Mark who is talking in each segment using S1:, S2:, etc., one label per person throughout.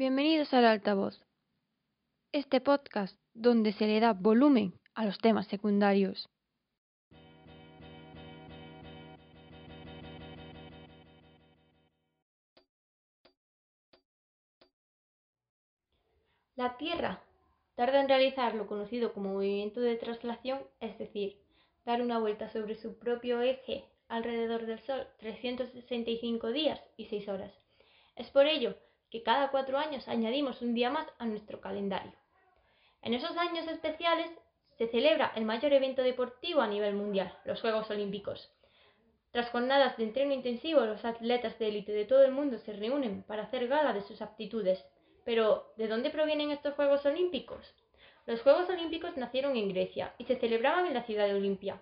S1: Bienvenidos al altavoz, este podcast donde se le da volumen a los temas secundarios.
S2: La Tierra tarda en realizar lo conocido como movimiento de traslación, es decir, dar una vuelta sobre su propio eje alrededor del Sol 365 días y 6 horas. Es por ello que cada cuatro años añadimos un día más a nuestro calendario. En esos años especiales se celebra el mayor evento deportivo a nivel mundial, los Juegos Olímpicos. Tras jornadas de entreno intensivo, los atletas de élite de todo el mundo se reúnen para hacer gala de sus aptitudes. Pero, ¿de dónde provienen estos Juegos Olímpicos? Los Juegos Olímpicos nacieron en Grecia y se celebraban en la ciudad de Olimpia.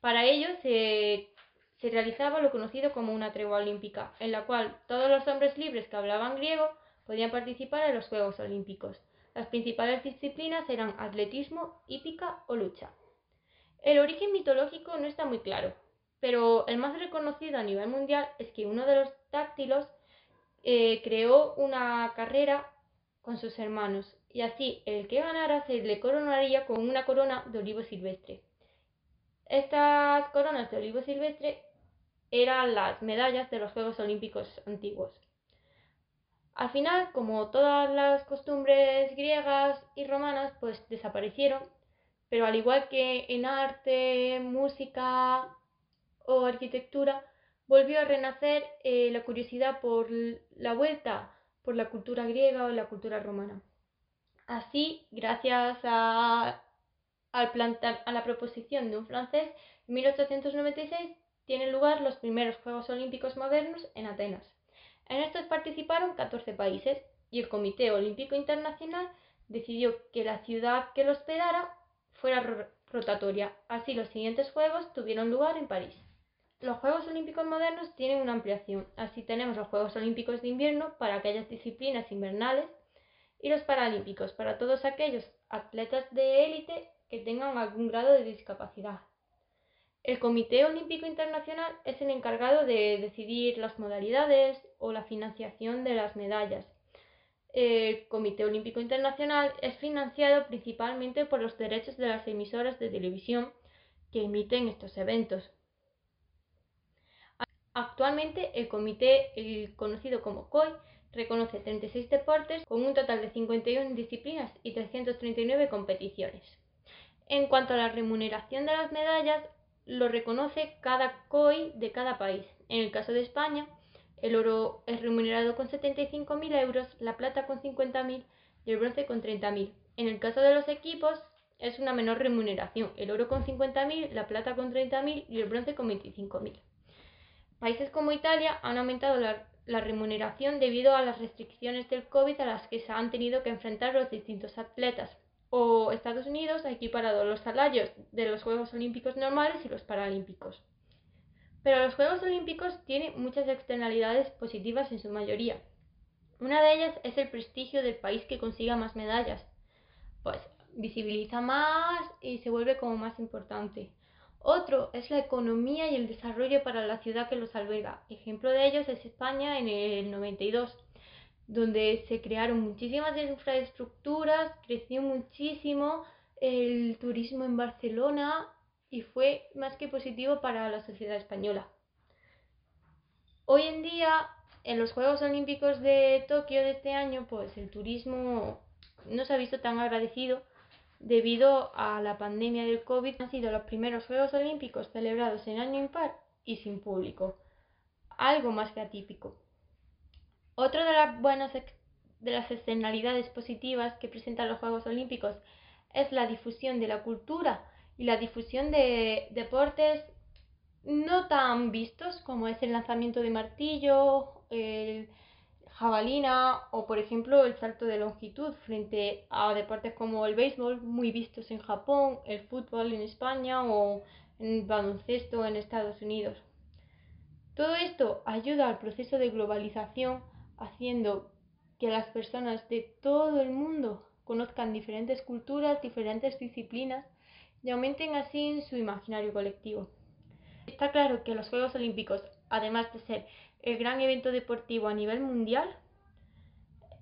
S2: Para ello se se realizaba lo conocido como una tregua olímpica, en la cual todos los hombres libres que hablaban griego podían participar en los Juegos Olímpicos. Las principales disciplinas eran atletismo, hípica o lucha. El origen mitológico no está muy claro, pero el más reconocido a nivel mundial es que uno de los dáctilos eh, creó una carrera con sus hermanos y así el que ganara se le coronaría con una corona de olivo silvestre. Estas coronas de olivo silvestre eran las medallas de los Juegos Olímpicos antiguos. Al final, como todas las costumbres griegas y romanas, pues desaparecieron, pero al igual que en arte, música o arquitectura, volvió a renacer eh, la curiosidad por la vuelta por la cultura griega o la cultura romana. Así, gracias a, al plantar, a la proposición de un francés, en 1896 tienen lugar los primeros Juegos Olímpicos modernos en Atenas. En estos participaron 14 países y el Comité Olímpico Internacional decidió que la ciudad que lo hospedara fuera rotatoria. Así los siguientes Juegos tuvieron lugar en París. Los Juegos Olímpicos modernos tienen una ampliación. Así tenemos los Juegos Olímpicos de invierno para aquellas disciplinas invernales y los Paralímpicos para todos aquellos atletas de élite que tengan algún grado de discapacidad. El Comité Olímpico Internacional es el encargado de decidir las modalidades o la financiación de las medallas. El Comité Olímpico Internacional es financiado principalmente por los derechos de las emisoras de televisión que emiten estos eventos. Actualmente el comité, el conocido como COI, reconoce 36 deportes con un total de 51 disciplinas y 339 competiciones. En cuanto a la remuneración de las medallas, lo reconoce cada COI de cada país. En el caso de España, el oro es remunerado con 75.000 euros, la plata con 50.000 y el bronce con 30.000. En el caso de los equipos, es una menor remuneración, el oro con 50.000, la plata con 30.000 y el bronce con 25.000. Países como Italia han aumentado la, la, remuneración debido a las restricciones del COVID a las que se han tenido que enfrentar los distintos atletas o Estados Unidos ha equiparado los salarios de los Juegos Olímpicos normales y los Paralímpicos. Pero los Juegos Olímpicos tienen muchas externalidades positivas en su mayoría. Una de ellas es el prestigio del país que consiga más medallas. Pues visibiliza más y se vuelve como más importante. Otro es la economía y el desarrollo para la ciudad que los alberga. Ejemplo de ellos es España en el 92 donde se crearon muchísimas infraestructuras, creció muchísimo el turismo en Barcelona y fue más que positivo para la sociedad española. Hoy en día, en los Juegos Olímpicos de Tokio de este año, pues el turismo no se ha visto tan agradecido debido a la pandemia del COVID. Han sido los primeros Juegos Olímpicos celebrados en año impar y sin público, algo más que atípico. Otra de las buenas de las externalidades positivas que presentan los Juegos Olímpicos es la difusión de la cultura y la difusión de deportes no tan vistos como es el lanzamiento de martillo, el jabalina o por ejemplo el salto de longitud frente a deportes como el béisbol muy vistos en Japón, el fútbol en España o el baloncesto en Estados Unidos. Todo esto ayuda al proceso de globalización haciendo que las personas de todo el mundo conozcan diferentes culturas, diferentes disciplinas y aumenten así su imaginario colectivo. Está claro que los Juegos Olímpicos, además de ser el gran evento deportivo a nivel mundial,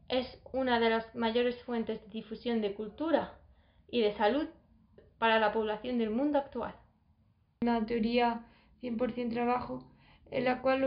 S2: es una de las mayores fuentes de difusión de cultura y de salud para la población del mundo actual.
S1: Una teoría 100% trabajo en la cual